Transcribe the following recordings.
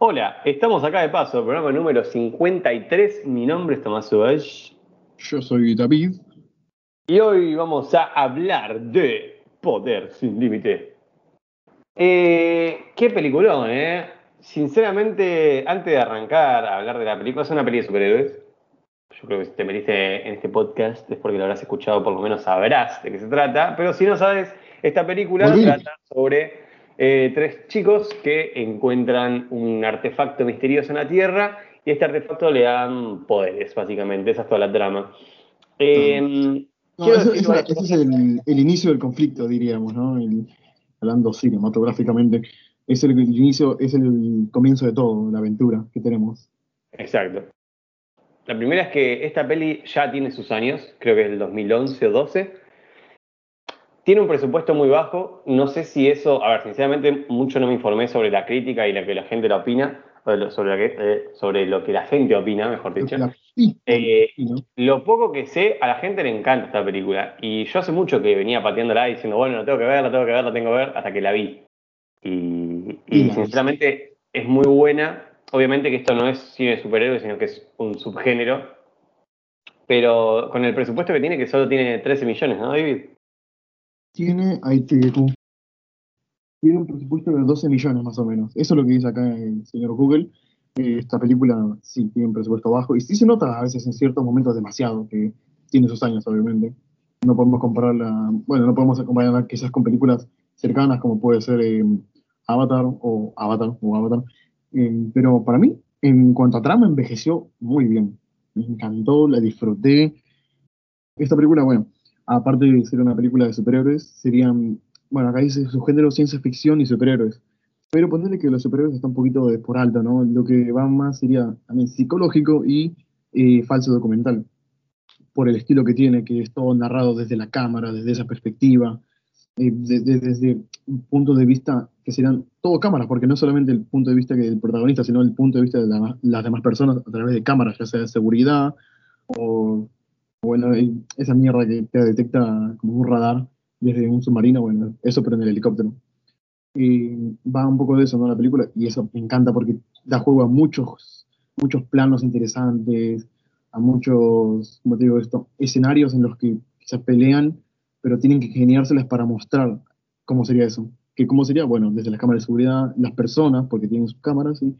Hola, estamos acá de paso, programa número 53. Mi nombre es Tomás Ubach. Yo soy David. Y hoy vamos a hablar de Poder sin Límite. Eh, qué peliculón, ¿eh? Sinceramente, antes de arrancar a hablar de la película, es una película de superhéroes. Yo creo que si te metiste en este podcast es porque lo habrás escuchado, por lo menos sabrás de qué se trata. Pero si no sabes, esta película trata sobre eh, tres chicos que encuentran un artefacto misterioso en la Tierra y este artefacto le dan poderes, básicamente. Esa es toda la trama. Eh, ese es el, inicio del conflicto, diríamos, ¿no? hablando cinematográficamente. Es el, inicio, es el comienzo de todo, la aventura que tenemos. Exacto. La primera es que esta peli ya tiene sus años, creo que es el 2011 o 12. Tiene un presupuesto muy bajo. No sé si eso, a ver, sinceramente, mucho no me informé sobre la crítica y lo que la gente la opina, sobre, eh, sobre lo que la gente opina, mejor dicho. Eh, lo poco que sé, a la gente le encanta esta película. Y yo hace mucho que venía pateándola diciendo, bueno, la tengo que ver, la tengo que ver, la tengo que ver, hasta que la vi. Y, y sinceramente es muy buena obviamente que esto no es cine de superhéroes, sino que es un subgénero. Pero con el presupuesto que tiene, que solo tiene 13 millones, ¿no, David? Tiene, ahí te Tiene un presupuesto de 12 millones más o menos. Eso es lo que dice acá el señor Google. Eh, esta película sí tiene un presupuesto bajo y sí se nota a veces en ciertos momentos demasiado, que tiene sus años, obviamente. No podemos compararla, bueno, no podemos compararla quizás con películas cercanas como puede ser eh, Avatar o Avatar o Avatar, eh, pero para mí, en cuanto a trama, envejeció muy bien. Me encantó, la disfruté. Esta película, bueno, aparte de ser una película de superhéroes, serían, bueno, acá dice su género ciencia ficción y superhéroes. Pero ponerle que los superhéroes están un poquito de por alto, ¿no? Lo que va más sería también psicológico y eh, falso documental. Por el estilo que tiene, que es todo narrado desde la cámara, desde esa perspectiva, eh, desde un punto de vista que serían todo cámaras, porque no solamente el punto de vista del protagonista, sino el punto de vista de las demás personas a través de cámaras, ya sea de seguridad o, bueno, esa mierda que te detecta como un radar desde un submarino, bueno, eso pero en el helicóptero. Y va un poco de eso, ¿no? La película, y eso me encanta porque da juego a muchos, muchos planos interesantes, a muchos, como te digo esto, escenarios en los que se pelean pero tienen que geniárselas para mostrar cómo sería eso. Que cómo sería, bueno, desde las cámaras de seguridad, las personas, porque tienen sus cámaras, y,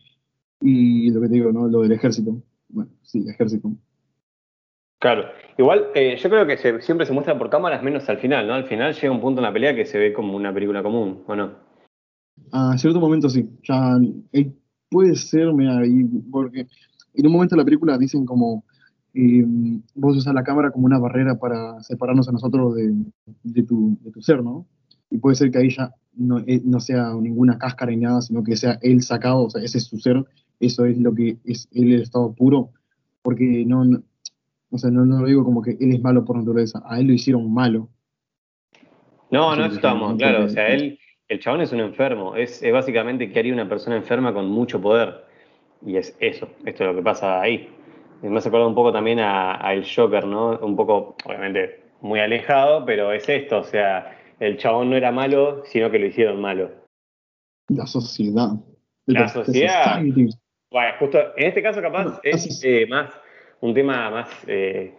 y lo que te digo, ¿no? Lo del ejército. Bueno, sí, ejército. Claro, igual eh, yo creo que siempre se muestra por cámaras menos al final, ¿no? Al final llega un punto en la pelea que se ve como una película común, ¿o no? A cierto momento sí, ya eh, puede ser, mira, porque en un momento de la película dicen como y vos usas la cámara como una barrera para separarnos a nosotros de, tu, ser, ¿no? Y puede ser que ahí ya no, eh, no, sea ninguna cáscara ni nada, sino que sea él sacado, o sea, ese es su ser, eso es lo que es él el estado puro, porque no, o sea, no, no lo digo como que él es malo por naturaleza, a él lo hicieron malo. No, no estamos, claro, o sea, él, el chabón es un enfermo, es, es básicamente que haría una persona enferma con mucho poder, y es eso, esto es lo que pasa ahí me hace acordar un poco también a, El Joker, ¿no? Un poco, obviamente, muy alejado, pero es esto, o sea, el chabón no era malo, sino que lo hicieron malo. La sociedad. La sociedad. Bueno, justo en este caso capaz es eh, más un tema más eh,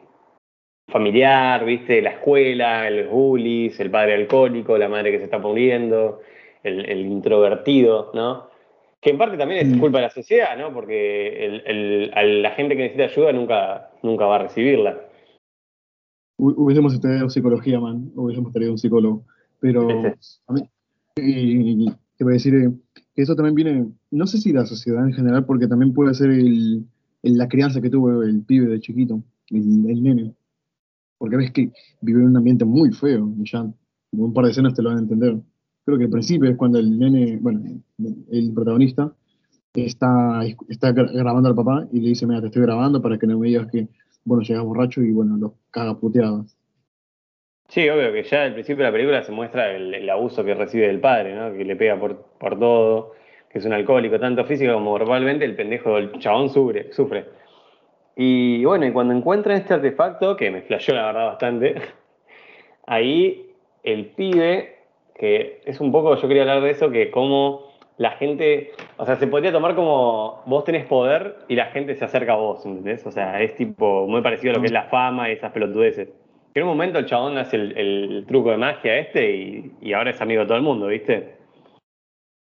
familiar, ¿viste? La escuela, el bullies, el padre alcohólico, la madre que se está muriendo, el introvertido, ¿no? Que en parte también es mm. culpa de la sociedad, ¿no? Porque la gente que necesita ayuda nunca, nunca va a recibirla. Hubiésemos estudiado psicología, man. Hubiésemos tenido un psicólogo. Pero a mí, te voy a decir eh, que eso también viene, no sé si la sociedad en general, porque también puede ser el, la crianza que tuvo el pibe de chiquito, el, el nene. Porque ves que vive en un ambiente muy feo, y ya un par de escenas te lo van a entender creo que el principio es cuando el nene, bueno, el protagonista está, está grabando al papá y le dice, mira, te estoy grabando para que no me digas que, bueno, llegas borracho y bueno, lo caga puteadas. Sí, obvio que ya al principio de la película se muestra el, abuso que recibe del padre, ¿no? Que le pega por, por todo, que es un alcohólico, tanto físico como verbalmente, el pendejo, el chabón sufre, sufre. Y bueno, y cuando encuentran este artefacto, que me flasheó la verdad bastante, ahí el pibe que es un poco, yo quería hablar de eso, que cómo la gente, o sea, se podría tomar como vos tenés poder y la gente se acerca a vos, ¿entendés? O sea, es tipo muy parecido a lo que es la fama y esas pelotudeces. En un momento el chabón hace el, truco de magia este y, y, ahora es amigo de todo el mundo, ¿viste?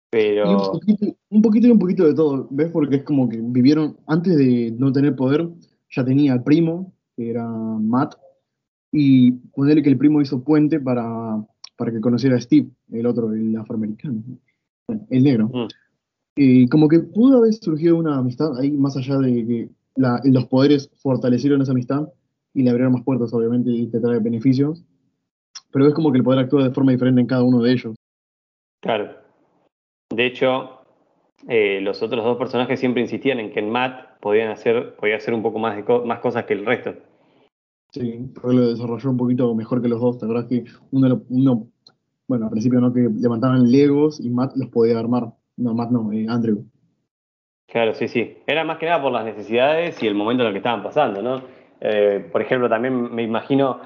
Pero... un, poquito, un poquito y un poquito de todo, ¿ves? Porque es como que vivieron, antes de no tener poder, ya tenía al primo, que era Matt, y ponerle que el primo hizo puente para, para que conociera a Steve, el otro, el afroamericano, el negro. Mm. Y como que pudo haber surgido una amistad ahí, más allá de que los poderes fortalecieron esa amistad y le abrieron más puertas, obviamente, y te trae beneficios. Pero es como que el poder actúa de forma diferente en cada uno de ellos. Claro. De hecho, eh, los otros dos personajes siempre insistían en que en Matt podían hacer, podía hacer un poco más, de más cosas que el resto. Sí, pero lo desarrolló un poquito mejor que los dos. La verdad es que uno, uno, bueno, al principio no, que levantaban legos y Matt los podía armar. No, Matt no, eh, Andrew. Claro, sí, sí. Era más que nada por las necesidades y el momento en el que estaban pasando, ¿no? Eh, por ejemplo, también me imagino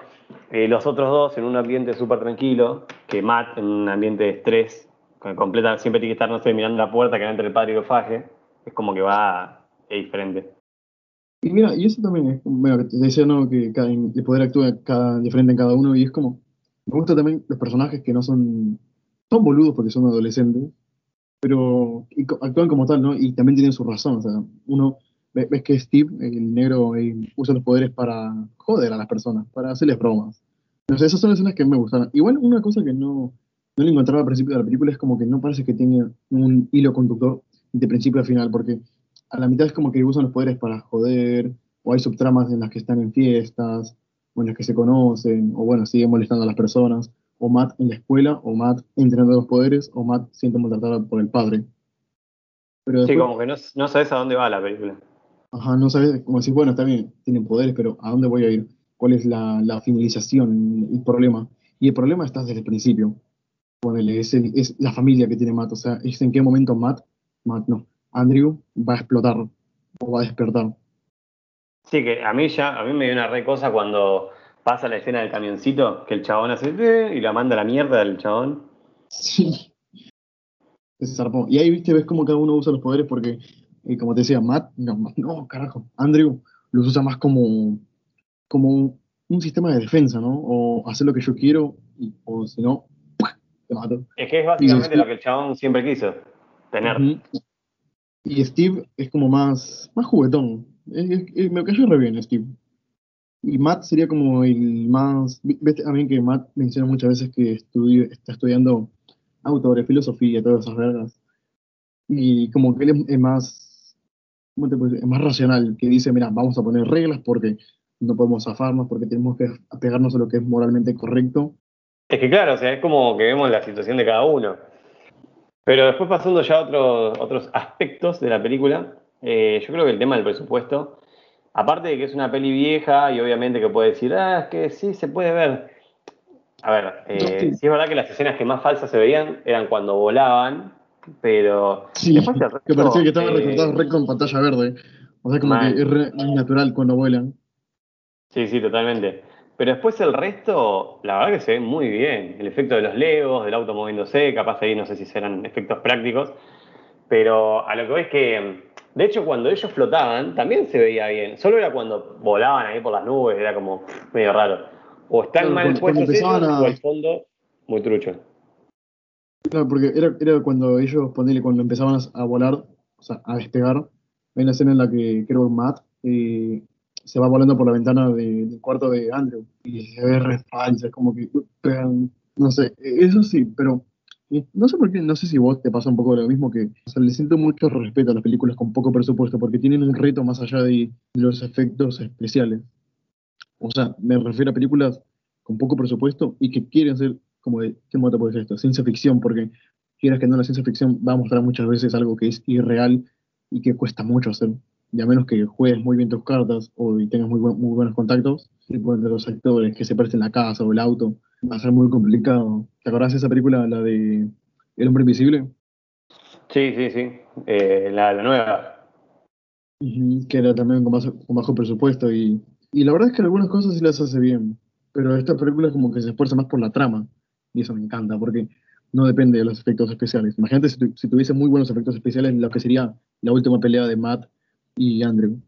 eh, los otros dos en un ambiente súper tranquilo, que Matt en un ambiente de estrés, completa, siempre tiene que estar, no sé, mirando la puerta que entre el padre y el faje. Es como que va, es diferente. Y mira, y eso también es, bueno, te decía, ¿no? Que cada, el poder actúa cada, diferente en cada uno y es como, me gusta también los personajes que no son, son boludos porque son adolescentes, pero actúan como tal, ¿no? Y también tienen su razón, o sea, uno, ves que Steve, el negro, eh, usa los poderes para joder a las personas, para hacerles bromas. Entonces, esas son las escenas que me gustan. Igual una cosa que no, no le encontraba al principio de la película es como que no parece que tenga un hilo conductor de principio a final, porque a la mitad es como que usan los poderes para joder, o hay subtramas en las que están en fiestas, o en las que se conocen, o bueno, siguen molestando a las personas, o Matt en la escuela, o Matt entrenando los poderes, o Matt siendo maltratado por el padre. sí, como que no, sabes a dónde va la película. Ajá, no sabes, como decir, bueno, está bien, tienen poderes, pero ¿a dónde voy a ir? ¿Cuál es la, finalización, el problema? Y el problema está desde el principio. Ponele, es, es la familia que tiene Matt, o sea, es en qué momento Matt, Matt no, Andrew va a explotar o va a despertar. Sí, que a mí ya, a mí me dio una re cosa cuando pasa la escena del camioncito, que el chabón hace y la manda a la mierda del chabón. Sí. Se zarpó. Y ahí, viste, ves cómo cada uno usa los poderes porque, eh, como te decía, Matt, no, no, carajo, Andrew los usa más como, como un, sistema de defensa, ¿no? O hacer lo que yo quiero, o si no, te. Es que es básicamente lo que el chabón siempre quiso tener. Y Steve es como más, más juguetón. me cayó re bien Steve. Y Matt sería como el más. Ves también que Matt menciona muchas veces que está estudiando autores, filosofía, todas esas vergas. Y como que él es, más. ¿Cómo te puedo decir? Es más racional, que dice: Mira, vamos a poner reglas porque no podemos zafarnos, porque tenemos que apegarnos a lo que es moralmente correcto. Es que claro, o sea, es como que vemos la situación de cada uno. Pero después pasando ya a otros, otros aspectos de la película, eh, yo creo que el tema del presupuesto, aparte de que es una peli vieja y obviamente que puede decir, ah, es que sí, se puede ver. A ver, eh, sí. es verdad que las escenas que más falsas se veían eran cuando volaban, pero... Sí, que parecía que estaban eh, recortados re con pantalla verde. O sea, como que es re natural cuando vuelan. Sí, sí, totalmente. Pero después el resto, la verdad que se ve muy bien. El efecto de los legos, del auto moviéndose, capaz ahí no sé si serán efectos prácticos. Pero a lo que ves que, de hecho, cuando ellos flotaban, también se veía bien. Solo era cuando volaban ahí por las nubes, era como medio raro. O están mal puestos ellos, o el fondo muy trucho. Claro, porque era, era cuando ellos, ponele, cuando empezaban a volar, o sea, a despegar, hay una escena en la que creo que Matt eh, se va volando por la ventana del cuarto de Andrew y se ve re falsa, es como que no sé, eso sí, pero no sé por qué, no sé si vos te pasa un poco lo mismo que, le siento mucho respeto a las películas con poco presupuesto porque tienen un reto más allá de los efectos especiales. O sea, me refiero a películas con poco presupuesto y que quieren ser como de, ¿qué modo puede ser esto? Ciencia ficción, porque quieras que no, la ciencia ficción va a mostrar muchas veces algo que es irreal y que cuesta mucho hacer y a menos que juegues muy bien tus cartas o tengas muy, muy buenos contactos, tipo entre los actores que se presten la casa o el auto, va a ser muy complicado. ¿Te acordás de esa película, la de El hombre invisible? Sí, sí, sí, eh, la, la, nueva. que era también con, con bajo presupuesto y, y la verdad es que algunas cosas sí las hace bien, pero esta película como que se esfuerza más por la trama y eso me encanta porque no depende de los efectos especiales. Imagínate si, tuviese muy buenos efectos especiales, lo que sería la última pelea de Matt y Andrew.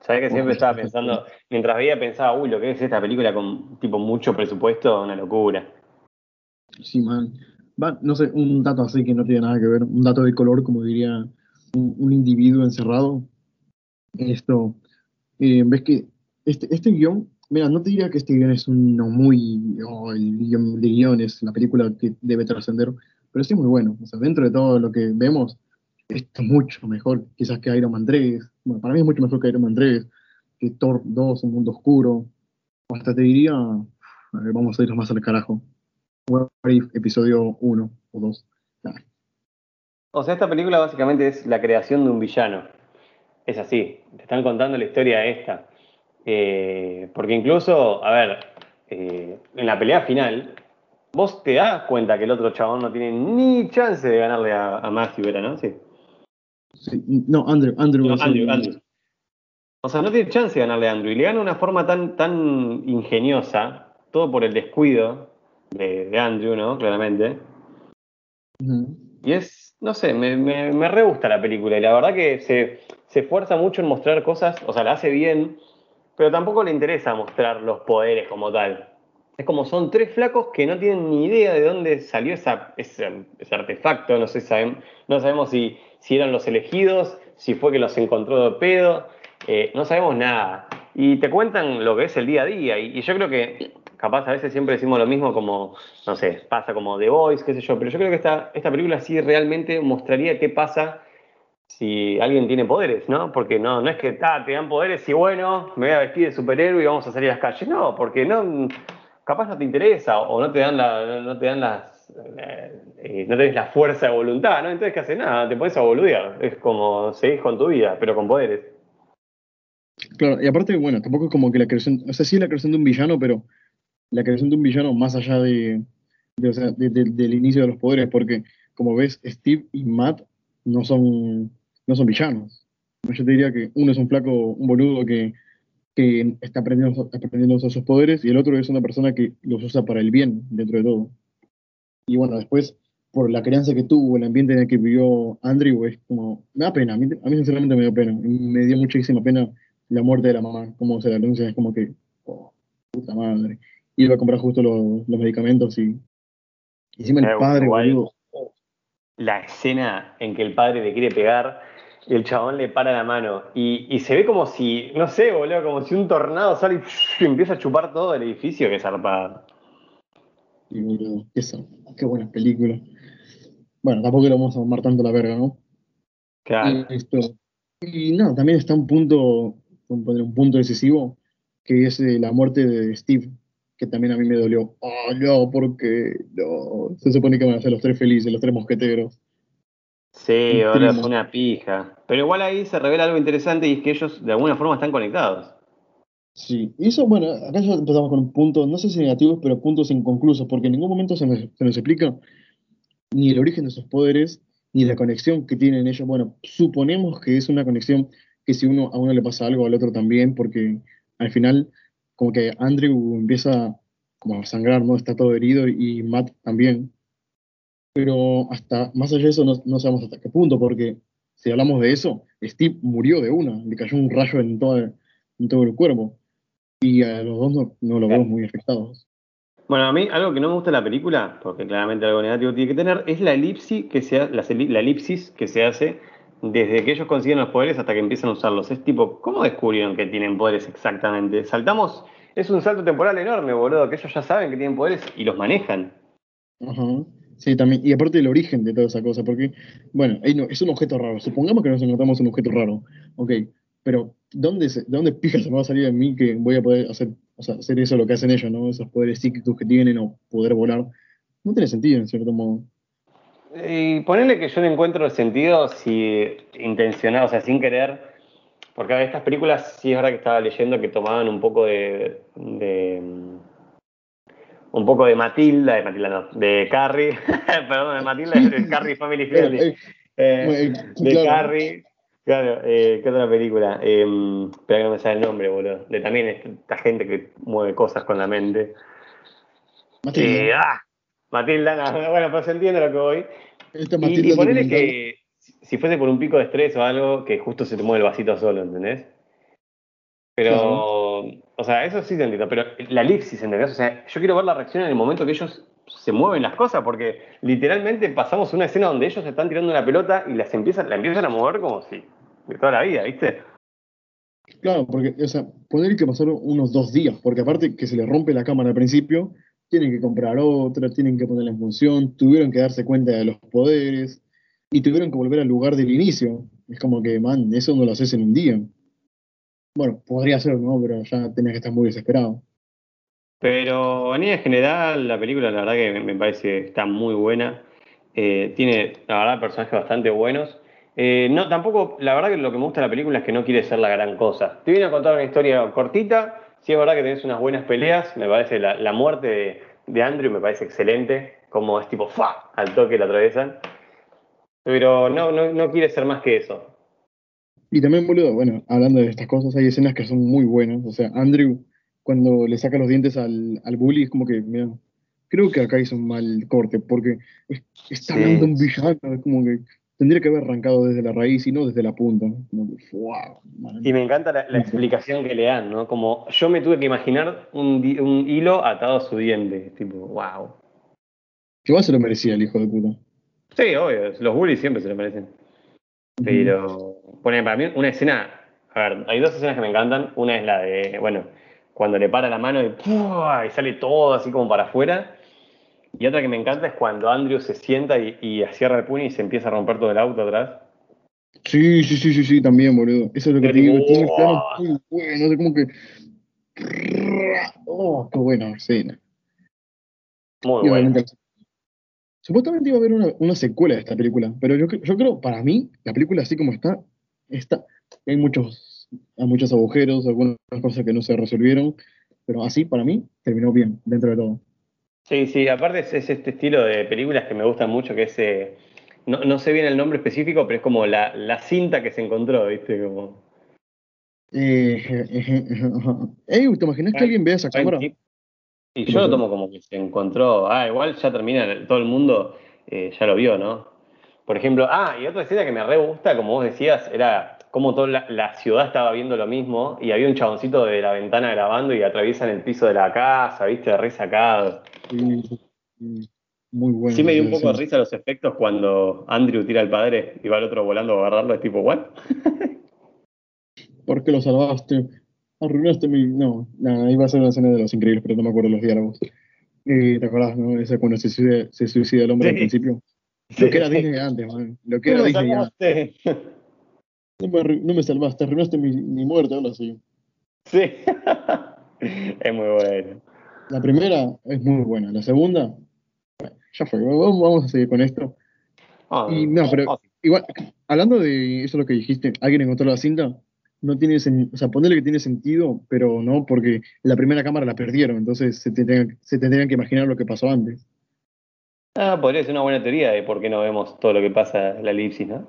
Sabes que siempre estaba pensando, mientras veía pensaba, uy, lo que es esta película con tipo mucho presupuesto, una locura. Sí, man. Va, no sé, un dato así que no tiene nada que ver, un dato de color, como diría un, individuo encerrado. Esto, eh, ves que este, este guion Mira, no te diría que este guion es uno muy. Oh, el guion de guiones, la película que debe trascender, pero sí muy bueno. O sea, dentro de todo lo que vemos, es mucho mejor quizás que Iron Man 3. Bueno, para mí es mucho mejor que Iron Man 3, que Thor 2, Un Mundo Oscuro. O hasta te diría. A ver, vamos a irnos más al carajo. What episodio 1 o 2. O sea, esta película básicamente es la creación de un villano. Es así. Te están contando la historia de esta. Eh, porque incluso, a ver, eh, en la pelea final, vos te das cuenta que el otro chabón no tiene ni chance de ganarle a, a Matthew, ¿era, no? Sí. No, Andrew. Andrew, Andrew, O sea, no tiene chance de ganarle a Andrew. Y le gana de una forma tan, tan ingeniosa, todo por el descuido de, Andrew, ¿no? Claramente. Y es, no sé, me, me, me, re gusta la película. Y la verdad que se, se esfuerza mucho en mostrar cosas, o sea, la hace bien pero tampoco le interesa mostrar los poderes como tal. Es como son tres flacos que no tienen ni idea de dónde salió ese, artefacto, no, sé, no sabemos si, si, eran los elegidos, si fue que los encontró de pedo, eh, no sabemos nada. Y te cuentan lo que es el día a día, y, yo creo que capaz a veces siempre decimos lo mismo como, no sé, pasa como The Voice, qué sé yo, pero yo creo que esta, esta película sí realmente mostraría qué pasa si alguien tiene poderes, ¿no? Porque no, no es que ah, te dan poderes y bueno, me voy a vestir de superhéroe y vamos a salir a las calles. No, porque no, capaz no te interesa o no te dan la, no te dan las, eh, eh, no tenés la fuerza de voluntad, ¿no? Entonces, ¿qué haces? Nada, te pones a boludear. Es como seguís con tu vida, pero con poderes. Claro, y aparte, bueno, tampoco es como que la creación, o sea, sí la creación de un villano, pero la creación de un villano más allá de, o sea, del inicio de los poderes, porque como ves, Steve y Matt no son no son villanos. Yo te diría que uno es un flaco, un boludo que, está aprendiendo, aprendiendo a sus poderes y el otro es una persona que los usa para el bien dentro de todo. Y bueno, después, por la crianza que tuvo, el ambiente en el que vivió Andrew, es como, me da pena, a mí, sinceramente me dio pena, me dio muchísima pena la muerte de la mamá, como se la anuncia, es como que, oh, puta madre. Iba a comprar justo los, medicamentos y encima el padre, boludo. La escena en que el padre le quiere pegar y el chabón le para la mano. Y, se ve como si, no sé, boludo, como si un tornado sale y, empieza a chupar todo el edificio, que zarpado. Y boludo, qué, qué buena película. Bueno, tampoco le vamos a tomar tanto la verga, ¿no? Claro. Y, esto, y no, también está un punto, un punto decisivo, que es eh, la muerte de Steve, que también a mí me dolió. Oh, no, porque no. Se supone que van a ser los tres felices, los tres mosqueteros. Sí, ahora fue una pija. Pero igual ahí se revela algo interesante y es que ellos de alguna forma están conectados. Sí, y eso, bueno, acá ya empezamos con un punto, no sé si negativos, pero puntos inconclusos, porque en ningún momento se nos, explica ni el origen de sus poderes, ni la conexión que tienen ellos. Bueno, suponemos que es una conexión que si uno a uno le pasa algo, al otro también, porque al final, como que Andrew empieza como a sangrar, ¿no? Está todo herido y Matt también pero hasta más allá de eso no, sabemos hasta qué punto, porque si hablamos de eso, Steve murió de una, le cayó un rayo en todo, en todo el cuerpo, y a los dos no, lo vemos muy afectados. Bueno, a mí algo que no me gusta de la película, porque claramente algo negativo tiene que tener, es la elipsis que se, la, la elipsis que se hace desde que ellos consiguen los poderes hasta que empiezan a usarlos. Es tipo, ¿cómo descubrieron que tienen poderes exactamente? Saltamos, es un salto temporal enorme, boludo, que ellos ya saben que tienen poderes y los manejan. Ajá. Sí, también. Y aparte del origen de toda esa cosa, porque, bueno, es un objeto raro. Supongamos que nos encontramos un objeto raro. Ok, pero ¿dónde, se, ¿dónde pija se me va a salir de mí que voy a poder hacer, hacer eso lo que hacen ellos, ¿no? Esos poderes psíquicos que tienen o poder volar. No tiene sentido, en cierto modo. Y ponerle que yo no encuentro el sentido si intencionado, o sea, sin querer, porque estas películas sí es verdad que estaba leyendo que tomaban un poco de un poco de Matilda, de Matilda no, de Carrie, perdón, de Matilda, de Carrie Family Friendly, eh, de Carrie, claro, eh, ¿qué otra película? Eh, espera que no me sale el nombre, boludo, de también esta gente que mueve cosas con la mente. Matilda. Eh, ah, Matilda, no, bueno, pero se entiende lo que voy. Esta Y, Matilda y ponele documental. que si fuese por un pico de estrés o algo, que justo se te mueve el vasito solo, ¿entendés? Pero, Claro. O sea, eso sí te entiendo, pero la elipsis, ¿entendés? O sea, yo quiero ver la reacción en el momento que ellos se mueven las cosas, porque literalmente pasamos una escena donde ellos están tirando una pelota y las empiezan, la empiezan a mover como si de toda la vida, ¿viste? Claro, porque, o sea, poner que pasaron unos dos días, porque aparte que se les rompe la cámara al principio, tienen que comprar otra, tienen que ponerla en función, tuvieron que darse cuenta de los poderes y tuvieron que volver al lugar del inicio. Es como que, man, eso no lo haces en un día. Bueno, podría ser, ¿no? Pero ya tenés que estar muy desesperado. Pero en línea general, la película la verdad que me- me parece que está muy buena. Eh, tiene, la verdad, personajes bastante buenos. Eh, no, tampoco, la verdad que lo que me gusta de la película es que no quiere ser la gran cosa. Te viene a contar una historia cortita, sí es verdad que tenés unas buenas peleas, me parece la, la muerte de, de Andrew me parece excelente, como es tipo, ¡fa! al toque la atraviesan. Pero no, no, no quiere ser más que eso. Y también, boludo, bueno, hablando de estas cosas, hay escenas que son muy buenas. O sea, Andrew, cuando le saca los dientes al, al bully, es como que, mira, creo que acá hizo un mal corte, porque es- está Sí. hablando un villano, es como que tendría que haber arrancado desde la raíz y no desde la punta. Como que, wow. Y me encanta la, la explicación que le dan, ¿no? Como yo me tuve que imaginar un, un hilo atado a su diente, tipo, wow. Que igual se lo merecía el hijo de puta. Sí, obvio, los bullies siempre se lo merecen. Pero, pone para mí una escena, a ver, hay dos escenas que me encantan. Una es la de, bueno, cuando le para la mano y, ¡pua! y sale todo así como para afuera. Y otra que me encanta es cuando Andrew se sienta y, y cierra el puño y se empieza a romper todo el auto atrás. Sí, sí, sí, sí, sí, también, boludo. Eso es lo que te digo, tiene wow. planos muy buenos, es como que... Oh, qué buena escena. Muy bueno. Supuestamente iba a haber una, una secuela de esta película, pero yo, yo creo, para mí, la película así como está, está, hay muchos, hay muchos agujeros, algunas cosas que no se resolvieron, pero así, para mí, terminó bien, dentro de todo. Sí, sí, aparte es, es este estilo de películas que me gustan mucho, que es, eh, no, no sé bien el nombre específico, pero es como la, la cinta que se encontró, ¿viste? Como, Eh, eh, eh. Ey, ¿te imaginas que alguien vea esa cámara? Y yo lo tomo como que se encontró, ah, igual ya termina, todo el mundo eh, ya lo vio, ¿no? Por ejemplo, ah, y otra escena que me re gusta, como vos decías, era como toda la, la ciudad estaba viendo lo mismo y había un chaboncito de la ventana grabando y atraviesan el piso de la casa, ¿viste? Re sacado. Sí, sí, Muy bueno. Sí me dio un poco de risa los efectos cuando Andrew tira al padre y va el otro volando a agarrarlo, es tipo, ¿what? ¿Por qué lo salvaste? Arruinaste mi. No, nada, iba a ser una escena de los increíbles, pero no me acuerdo los diálogos. Eh, ¿Te acordás, no? Esa cuando se suicida, se suicida el hombre al principio. Lo que era Disney antes, man. Lo que ¿Qué era Disney antes. No me, no me salvaste, arruinaste mi, mi muerte, ahora sí. Sí. es muy bueno. La primera es muy buena. La segunda, ya fue. Vamos, a seguir con esto. Ah, Y no, pero ah, igual, hablando de eso lo que dijiste, alguien encontró la cinta, no tiene o sea, ponerle que tiene sentido, pero no, porque la primera cámara la perdieron, entonces se tendrían, se tendrían que imaginar lo que pasó antes. Ah, podría ser una buena teoría de por qué no vemos todo lo que pasa en la elipsis, ¿no?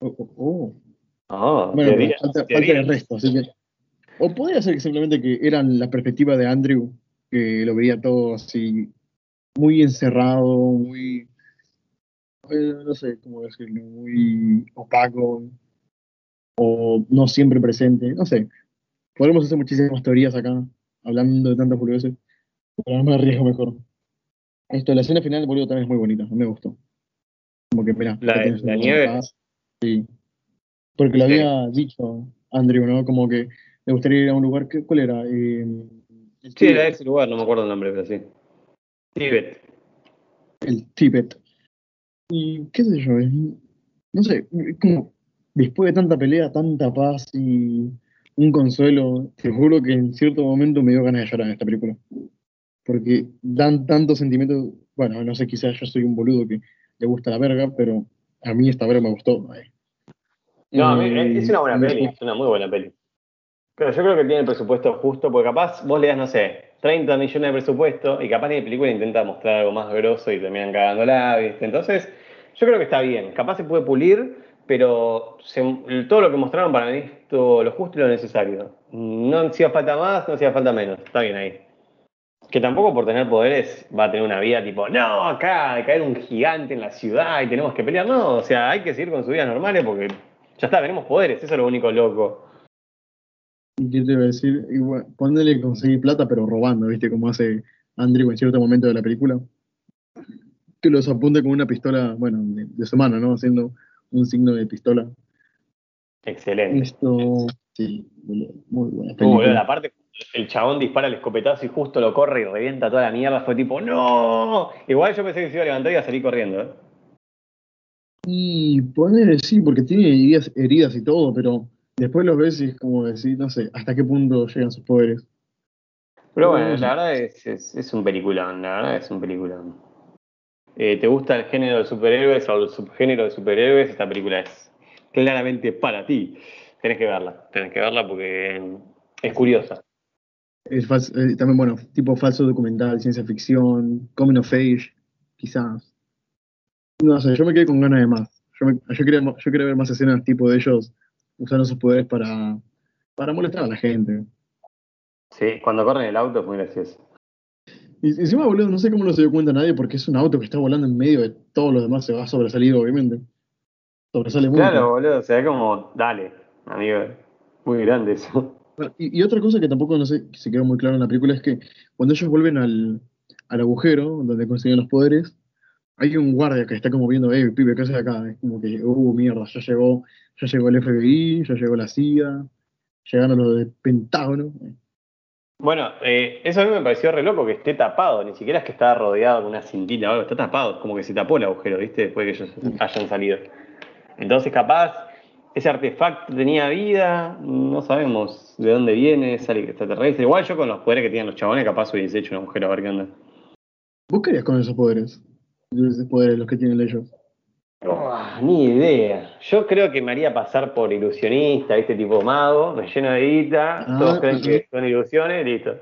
Oh. Ah, Bueno, teoría, falta, el resto, así que. O podría ser que simplemente que eran la perspectiva de Andrew, que lo veía todo así, muy encerrado, muy. eh, no sé cómo decirlo, muy opaco, o no siempre presente, no sé. Podemos hacer muchísimas teorías acá, hablando de tantas boludeces, pero no me arriesgo mejor. Esto, la escena final, boludo, también es muy bonita, me gustó. Como que, mira, La- la nieve. Sí. Porque lo Sí. había dicho Andrew, ¿no? Como que le gustaría ir a un lugar, que, ¿cuál era? Eh, Sí, Tíbet, era ese lugar, no me acuerdo el nombre, pero sí. Tíbet. el Tíbet. Y qué sé yo, es- no sé, como después de tanta pelea, tanta paz y un consuelo, te juro que en cierto momento me dio ganas de llorar en esta película. Porque dan tantos sentimientos, bueno, no sé, quizás yo soy un boludo que le gusta la verga, pero a mí esta verga me gustó. eh. No, a mí- Eh, es una buena peli, es una muy buena peli. Pero yo creo que tiene el presupuesto justo, porque capaz vos le das, no sé, 30 millones de presupuesto y capaz ni la película intenta mostrar algo más grosso y terminan cagándola, ¿viste? Entonces, yo creo que está bien. Capaz se puede pulir, pero se- todo lo que mostraron para mí es todo lo justo y lo necesario. No hacía falta más, no hacía falta menos. Está bien ahí. Que tampoco por tener poderes va a tener una vida tipo, no, acá de caer un gigante en la ciudad y tenemos que pelear. No, o sea, hay que seguir con su vida normales porque ya está, tenemos poderes, eso es lo único loco. ¿Y qué te iba a decir? Igual, ponele conseguir plata, pero robando, ¿viste? Como hace Andrew en cierto momento de la película. Que los apunte con una pistola, bueno, de, de su mano, ¿no? Haciendo un signo de pistola. Excelente. Esto, sí, muy buena película. la parte el chabón dispara el escopetazo y justo lo corre y revienta toda la mierda, fue tipo, ¡No! Igual yo pensé que se iba a levantar y iba a salir corriendo, ¿eh? Y poner sí, porque tiene heridas, heridas y todo, pero después los ves y es como decir, no sé, hasta qué punto llegan sus poderes. Pero bueno, la verdad es, es, es un peliculón, la verdad es un peliculón. Eh, ¿Te gusta el género de superhéroes o el subgénero de superhéroes? Esta película es claramente para ti. Tenés que verla, tenés que verla porque es curiosa. Es fals- eh, también, bueno, tipo falso documental, ciencia ficción, coming of age, quizás. No sé, yo me quedé con ganas de más. Yo, me- yo, quería, yo quería ver más escenas tipo de ellos usando sus poderes para, para molestar a la gente. Sí, cuando corren el auto es muy gracioso. Y encima, boludo, no sé cómo no se dio cuenta nadie porque es un auto que está volando en medio de todos los demás, se va a sobresalir, obviamente. Sobresale mucho. Claro, boludo, o sea, como, dale, amigo, muy grande eso. Y, otra cosa que tampoco no sé, se quedó muy claro en la película es que cuando ellos vuelven al, agujero donde consiguen los poderes, hay un guardia que está como viendo, eh, pibe, ¿qué haces acá? Es como que, uh, mierda, ya llegó, ya llegó el FBI, ya llegó la CIA, llegaron los del Pentágono. Bueno, eh, eso a mí me pareció re loco que esté tapado, ni siquiera es que estaba rodeado con una cintita o algo, está tapado, como que se tapó el agujero, ¿viste? Después de que ellos hayan salido. Entonces, capaz, ese artefacto tenía vida, no sabemos de dónde viene, es extraterrestre. Igual yo con los poderes que tienen los chabones, capaz hubiese hecho un agujero a ver qué onda. ¿Vos querías con esos poderes? Esos poderes, los que tienen ellos. Oh, ni idea. Yo creo que me haría pasar por ilusionista, ¿viste? Tipo mago, me lleno de guita, Ah, todos creen que ajá. son ilusiones, listo.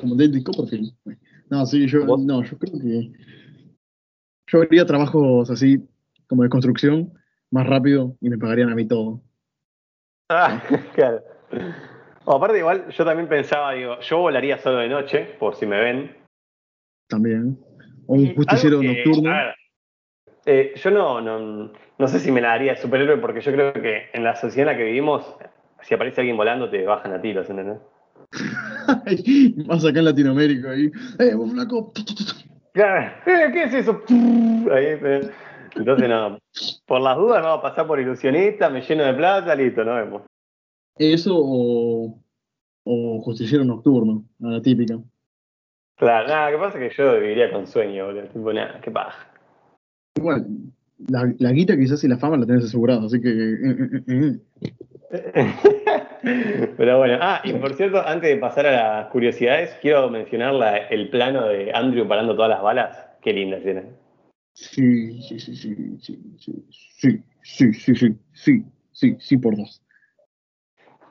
Como David Copperfield. No, sí, yo, ¿Vos? no, yo creo que yo haría trabajos así, como de construcción, más rápido y me pagarían a mí todo. Ah, claro. O aparte, igual, yo también pensaba, digo, yo volaría solo de noche, por si me ven. También. O un justiciero que, nocturno. a ver, eh, yo no, no, no sé si me la daría de superhéroe, porque yo creo que en la sociedad en la que vivimos, si aparece alguien volando, te bajan a tiros, ¿entendés? Más acá en Latinoamérica ahí. ¡Eh, vos flaco! Eh, ¿qué es eso? Ahí, eh. Entonces, no, por las dudas, no, pasar por ilusionista, me lleno de plata, listo, nos vemos. Eso o, o justiciero nocturno, a la típica. Claro, nada, que pasa que yo viviría con sueño, boludo. Tipo, nada, qué paja. Igual, la, la guita quizás y la fama la tenés asegurada, así que... Pero bueno, ah, y por cierto, antes de pasar a las curiosidades, quiero mencionar la- el plano de Andrew parando todas las balas. Qué linda escena. Sí, sí, sí, sí, sí, sí, sí, sí, sí, sí, sí, sí, sí, por dos.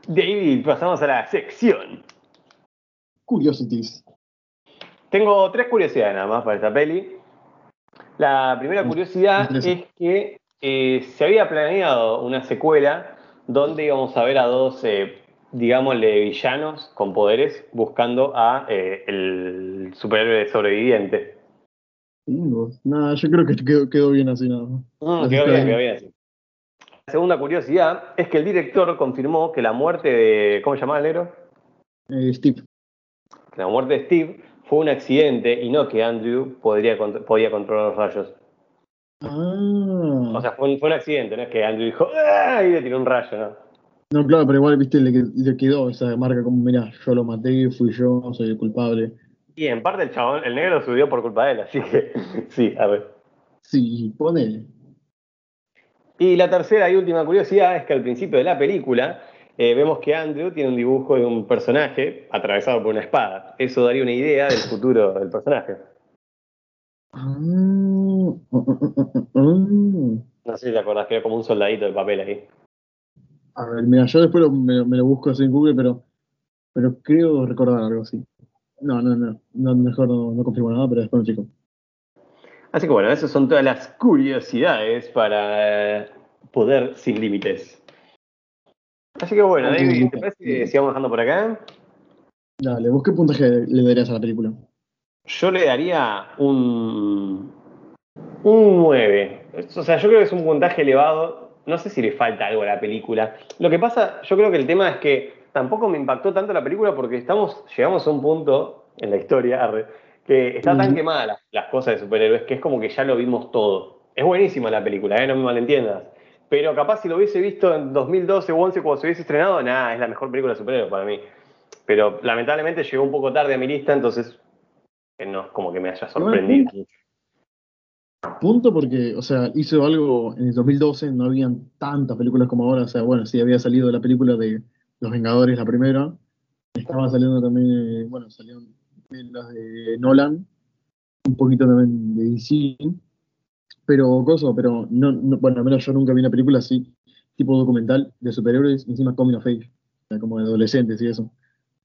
David, pasamos a la sección. Curiosities. Tengo tres curiosidades nada más para esta peli. La primera Me- curiosidad es que eh, se había planeado una secuela donde íbamos a ver a dos, eh, digámosle, villanos con poderes buscando a eh, el superhéroe sobreviviente. Nada, yo creo que quedó, quedó bien así nada más. Mm, Así quedó bien, bien. quedó bien así. La segunda curiosidad es que el director confirmó que la muerte de. ¿Cómo se llamaba el negro? Eh, Steve. Que la muerte de Steve fue un accidente y no que Andrew podría, podía controlar los rayos. Ah. O sea, fue un, fue un accidente, no es que Andrew dijo ¡Ah! y le tiró un rayo, ¿no? No, claro, pero igual, viste, le, le quedó esa marca como, mira, yo lo maté, fui yo, soy el culpable. Y en parte el chabón, el negro subió por culpa de él, así que sí, a ver. Sí, ponele. Y la tercera y última curiosidad es que al principio de la película eh, vemos que Andrew tiene un dibujo de un personaje atravesado por una espada. Eso daría una idea del futuro del personaje. Ah. No sé si te acordás que era como un soldadito de papel ahí. A ver, mira, yo después lo- me, me lo busco así en Google, pero, pero creo recordar algo así. No, no, no, no mejor no, no confirmo nada, pero después me fijo. Así que bueno, esas son todas las curiosidades para eh, poder sin límites. Así que bueno, David, ¿te parece que sigamos dejando por acá? Dale, ¿vos qué puntaje le darías a la película? Yo le daría un, un 9. O sea, yo creo que es un puntaje elevado. No sé si le falta algo a la película. Lo que pasa, yo creo que el tema es que tampoco me impactó tanto la película porque estamos, llegamos a un punto en la historia que está tan quemada las, las cosas de superhéroes que es como que ya lo vimos todo. Es buenísima la película, ¿eh? no me malentiendas. Pero capaz si lo hubiese visto en 2012 o 11 cuando se hubiese estrenado, nada, es la mejor película de superhéroes para mí. Pero lamentablemente llegó un poco tarde a mi lista, entonces no es como que me haya sorprendido. Punto porque, o sea, hizo algo en el 2012, no habían tantas películas como ahora, o sea, bueno, sí había salido la película de Los Vengadores, la primera, estaba saliendo también, eh, bueno, salieron las de Nolan, un poquito también de DC, pero cosa, pero no, bueno, al menos yo nunca vi una película así, tipo documental de superhéroes, encima coming of age, como de adolescentes y eso.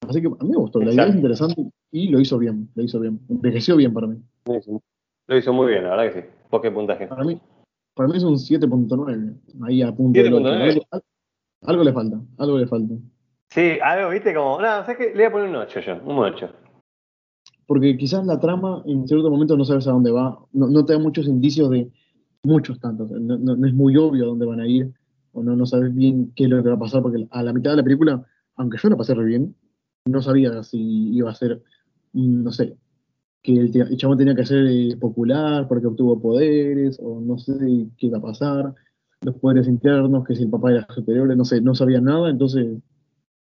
Así que a mí me gustó, la idea es interesante y lo hizo bien, lo hizo bien, envejeció bien para mí. Lo hizo muy bien, la verdad que sí. ¿Por qué puntaje? Para mí, para mí es un 7.9, ahí a punto de algo, le falta, algo le falta. Sí, algo, viste, como, no, sé que le voy a poner un 8 yo, un 8. Porque quizás la trama en cierto momento no sabes a dónde va, no, te da muchos indicios de muchos tantos, no, es muy obvio a dónde van a ir, o no, no sabes bien qué es lo que va a pasar, porque a la mitad de la película, aunque yo la pasé re bien, no sabía si iba a ser, no sé, que el, el chabón tenía que ser eh, popular porque obtuvo poderes, o no sé qué iba a pasar, los poderes internos, que si el papá era superior, no sé, no sabía nada, entonces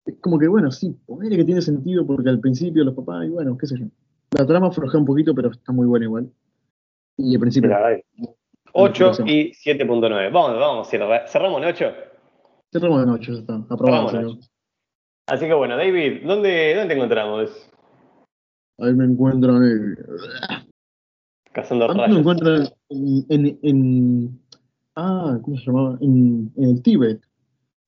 es como que bueno, sí, ponele que tiene sentido porque al principio los papás, y bueno, qué sé yo. La trama flojea un poquito, pero está muy buena igual. Y al principio. 8 y 7.9. Vamos, vamos, cerramos en 8. Cerramos en 8, ya está. Aprobado. Así que bueno, David, ¿dónde, dónde te encontramos? Ahí me encuentran en... Cazando rayos. me encuentran en, en, Ah, ¿cómo se llamaba? En, en, el Tíbet,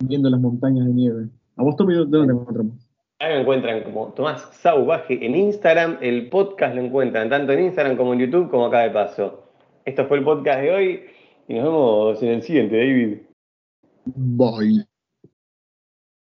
viendo las montañas de nieve. ¿A vos, Tommy, dónde te encontramos? Ahí me encuentran como Tomás Sauvaje en Instagram. El podcast lo encuentran tanto en Instagram como en YouTube, como acá de paso. Esto fue el podcast de hoy y nos vemos en el siguiente, David. Bye.